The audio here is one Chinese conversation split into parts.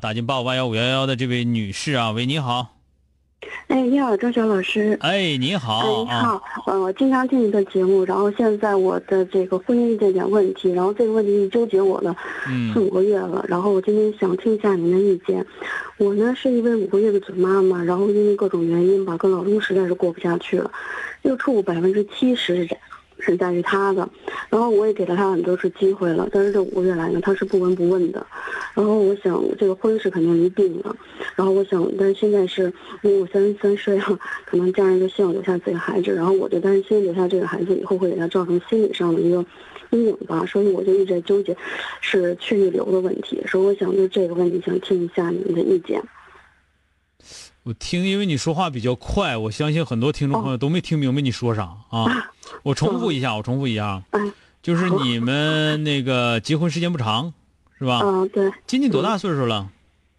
打进八五八幺五幺幺的这位女士啊，喂，你好。哎，你好，周晓老师。哎，你好。哎，你好。嗯，我经常听你的节目，然后现在我的这个婚姻遇见点问题，然后这个问题纠结我了四五个月了，然后我今天想听一下您的意见。我呢是一位五个月的准妈妈，然后因为各种原因吧，跟老公实在是过不下去了，又处百分之七十是。在于他的，然后我也给了他很多次机会了，但是这五个月来呢，他是不闻不问的。然后我想，这个婚是肯定离定了。然后我想，但是现在是因为我三十三岁了，可能家人就希望留下自己孩子，然后我就担心留下这个孩子以后会给他造成心理上的一个阴影吧，所以我就一直在纠结，是去留的问题。所以我想就这个问题，想听一下你们的意见。我听，因为你说话比较快，我相信很多听众朋友都没听明白你说啥啊。我重复一下，我重复一下，就是你们那个结婚时间不长，是吧？嗯，对。今年多大岁数了？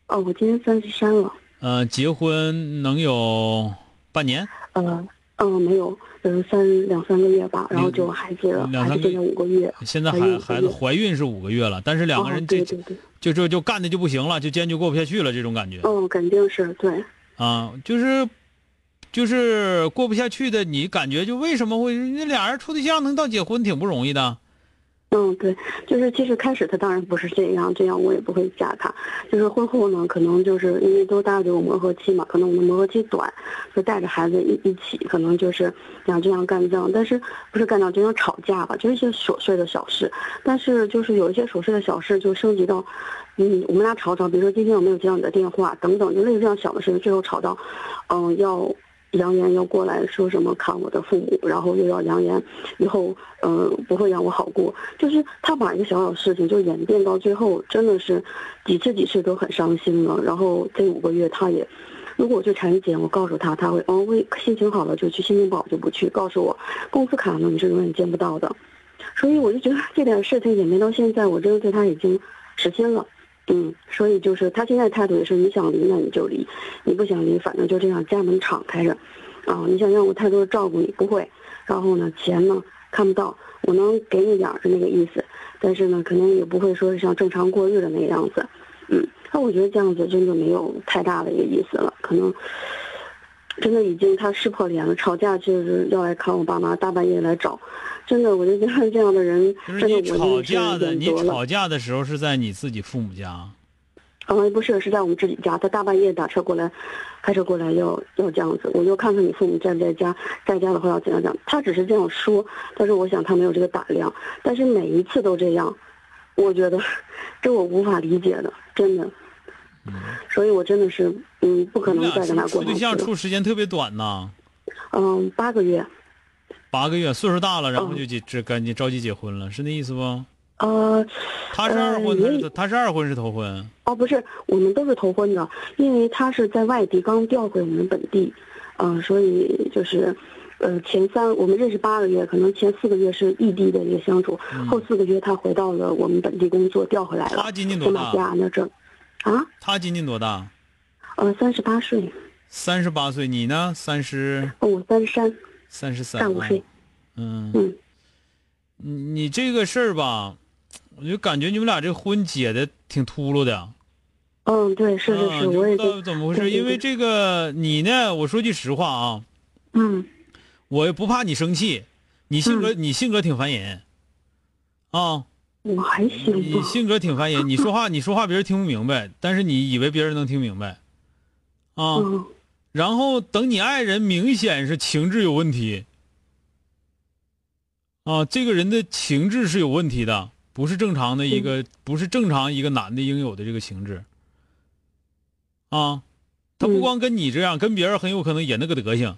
哦，我今年三十三了。呃，结婚能有半年？呃，嗯，没有，呃，三两三个月吧。然后就孩子，孩子现在五个月。现在孩孩子怀孕是五个月了，但是两个人这就就就干的就不行了，就坚决过不下去了，这种感觉。嗯，肯定是对。啊，就是，就是过不下去的。你感觉就为什么会那俩人处对象能到结婚挺不容易的？嗯，对，就是其实开始他当然不是这样，这样我也不会嫁他。就是婚后呢，可能就是因为都大家有磨合期嘛，可能我们磨合期短，就带着孩子一一起，可能就是想这样干这样，但是不是干这样就想吵架吧，就是一些琐碎的小事。但是就是有一些琐碎的小事就升级到。嗯，我们俩吵吵，比如说今天我没有接到你的电话，等等，就类似这样小的事情，最后吵到，嗯，要扬言要过来说什么看我的父母，然后又要扬言以后，嗯，不会让我好过。就是他把一个小小事情就演变到最后，真的是几次几次都很伤心了。然后这五个月他也，如果我去产检，我告诉他，他会，哦，会心情好了就去，心情不好就不去。告诉我，工资卡呢你是永远见不到的。所以我就觉得这点事情演变到现在，我真的对他已经死心了。嗯，所以就是他现在态度也是，你想离那你就离，你不想离，反正就这样，家门敞开着，啊，你想让我太多照顾你不会，然后呢，钱呢看不到，我能给你点儿是那个意思，但是呢，肯定也不会说是像正常过日的那个样子，嗯，那我觉得这样子真的没有太大的一个意思了，可能真的已经他撕破脸了，吵架就是要来看我爸妈，大半夜来找。真的，我就觉得这样的人，真的，你吵架的，你吵架的时候是在你自己父母家？嗯，不是，是在我们自己家。他大半夜打车过来，开车过来要要这样子，我就看看你父母在不在家，在家的话要怎样讲。他只是这样说，但是我想他没有这个胆量。但是每一次都这样，我觉得 这我无法理解的，真的。嗯。所以我真的是，嗯，不可能再跟他过下去。对象处时间特别短呐。嗯，八个月。八个月，岁数大了，然后就结这赶紧着急结婚了，是那意思不？呃，他是二婚，他是他是二婚是头婚？哦，不是，我们都是头婚的，因为他是在外地刚调回我们本地，嗯，所以就是，呃，前三我们认识八个月，可能前四个月是异地的一个相处，后四个月他回到了我们本地工作，调回来了。他今年多大？那这，啊？他今年多大？呃，三十八岁。三十八岁，你呢？三十？哦，我三十三。三十三，大五岁。嗯。嗯，你你这个事儿吧，我就感觉你们俩这婚结的挺秃噜的。嗯，对，是是是，我也不知道怎么回事。因为这个你呢，我说句实话啊，嗯，我也不怕你生气，你性格你性格挺烦人，啊，我还行你。性格挺烦人，你说话你说话别人听不明白，但是你以为别人能听明白，啊，嗯然后等你爱人明显是情志有问题，啊，这个人的情志是有问题的，不是正常的一个，不是正常一个男的应有的这个情志，啊，他不嗯光跟你这样，跟别人很有可能也那个德行，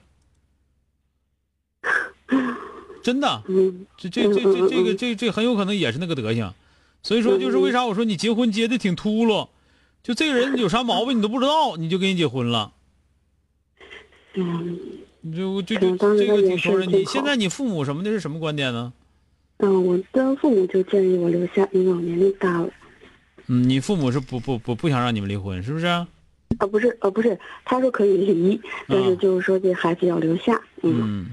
真的，嗯。这这这这这个这这很有可能也是那个德行，所以说就是为啥我说你结婚结的挺秃噜，就这个人有啥毛病你都不知道，你就跟人结婚了。嗯。你就就就这个挺头人。是挺好你现在你父母什么的是什么观点呢？嗯，我的父母就建议我留下，因为我年龄大了。嗯，你父母是不不不不想让你们离婚，是不是？啊，不是，呃，不是，他说可以离，但是就是说这孩子要留下，嗯，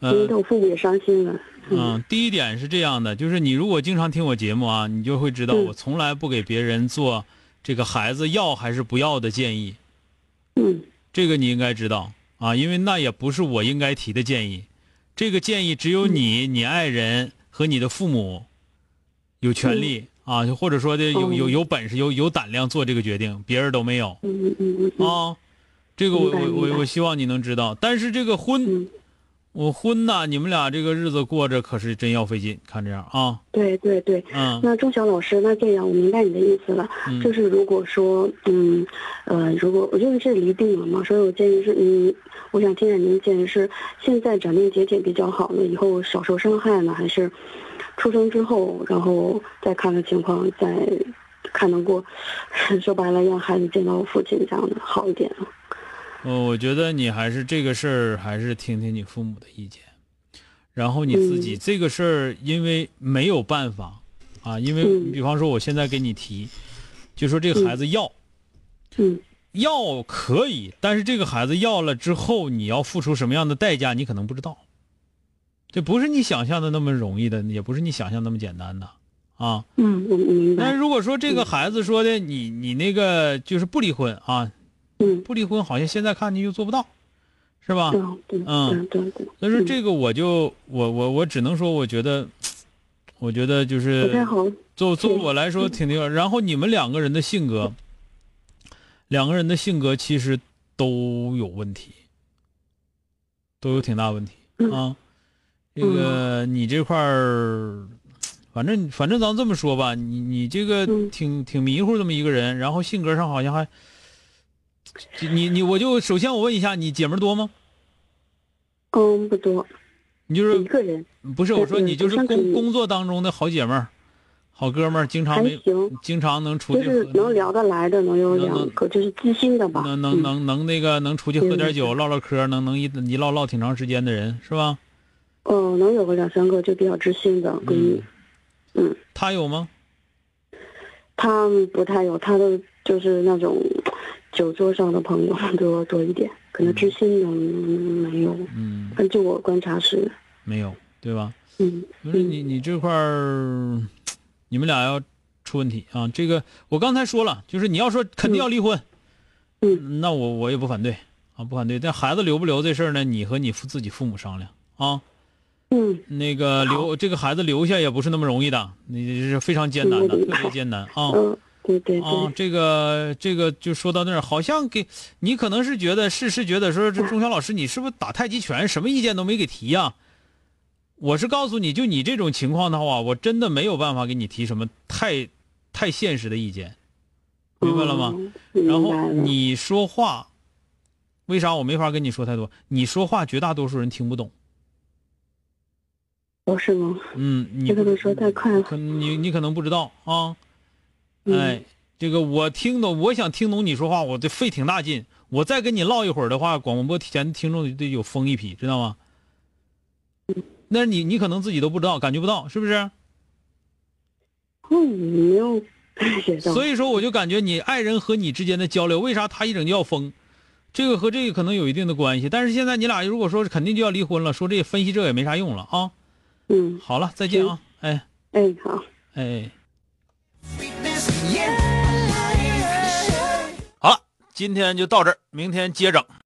嗯，因为呃我父母也伤心了，嗯，第一点是这样的，就是你如果经常听我节目啊，你就会知道嗯。我从来不给别人做这个孩子要还是不要的建议，嗯。这个你应该知道啊，因为那也不是我应该提的建议，这个建议只有你、你爱人和你的父母有权利、啊，或者说的有有哦有本事、有有胆量做这个决定，别人都没有。嗯嗯嗯嗯啊，这个我我我我希望你能知道。但是这个婚，嗯，我婚呐，你们俩这个日子过着可是真要费劲。看这样啊，对对对。嗯那钟晓老师，那这样我明白你的意思了，嗯就是如果说，嗯，呃，如果我就是这离定了嘛，所以我建议是，嗯，我想听下您建议是，现在斩钉截铁比较好呢，以后少受伤害呢，还是出生之后，然后再看看情况，再看能过，说白了让孩子见到我父亲这样的好一点啊。呃，我觉得你还是这个事儿，还是听听你父母的意见，然后你自己、嗯这个事儿，因为没有办法啊，因为嗯比方说我现在给你提，就说这个孩子要。嗯要可以，但是这个孩子要了之后，你要付出什么样的代价，你可能不知道。这不是你想象的那么容易的，也不是你想象那么简单的，啊。嗯，我明白。但是如果说这个孩子说的，你你那个就是不离婚啊，嗯，不离婚，好像现在看你又做不到，是吧？嗯对对对。所以说这个我就我我我只能说，我觉得，我觉得就是太好。作作为我来说挺那个。然后你们两个人的性格，两个人的性格其实都有问题，都有挺大问题嗯啊。这个你这块儿，反正反正咱这么说吧，你你这个嗯挺挺迷糊这么一个人，然后性格上好像还，就你你我就首先我问一下，你姐们儿多吗？嗯，不多，你就是一个人不是我说嗯你就是工工作当中的好姐们儿、好哥们儿，经常没，经常能出去喝是能聊得来的，能有两个，就是知心的吧。能能嗯能能那个能出去喝点酒、唠唠嗑，能能一一唠唠挺长时间的人是吧？哦，能有个两三个就比较知心的闺蜜。嗯，他有吗？他不太有，他的就是那种酒桌上的朋友 多多一点，可能知心的嗯没有。嗯，根据我观察是，没有，对吧？嗯就是你你这块儿，你们俩要出问题啊！这个我刚才说了，就是你要说肯定要离婚，嗯那我我也不反对啊，不反对。但孩子留不留这事儿呢，你和你父自己父母商量啊。嗯那个留这个孩子留下也不是那么容易的，你这是非常艰难的，特别艰难啊。嗯，对对啊，对，这个这个就说到那儿，好像给你可能是觉得是是觉得说这钟晓老师你是不是打太极拳，什么意见都没给提呀、我是告诉你就你这种情况的话，我真的没有办法给你提什么太太现实的意见，明白了吗？嗯？然后你说话，为啥我没法跟你说太多？你说话绝大多数人听不懂，不是吗？嗯，你这个能说太快了。可你你可能不知道啊，嗯哎，这个我听懂，我想听懂你说话，我得费挺大劲。我再跟你唠一会儿的话，广播前听众得有疯一批，知道吗？那你你可能自己都不知道，感觉不到，是不是？嗯，没有感觉到。所以说，我就感觉你爱人和你之间的交流，为啥他一整就要疯？这个和这个可能有一定的关系。但是现在你俩如果说是肯定就要离婚了，说这分析这也没啥用了啊。嗯，好了，再见啊！哎哎好。哎。今天就到这儿，明天接整。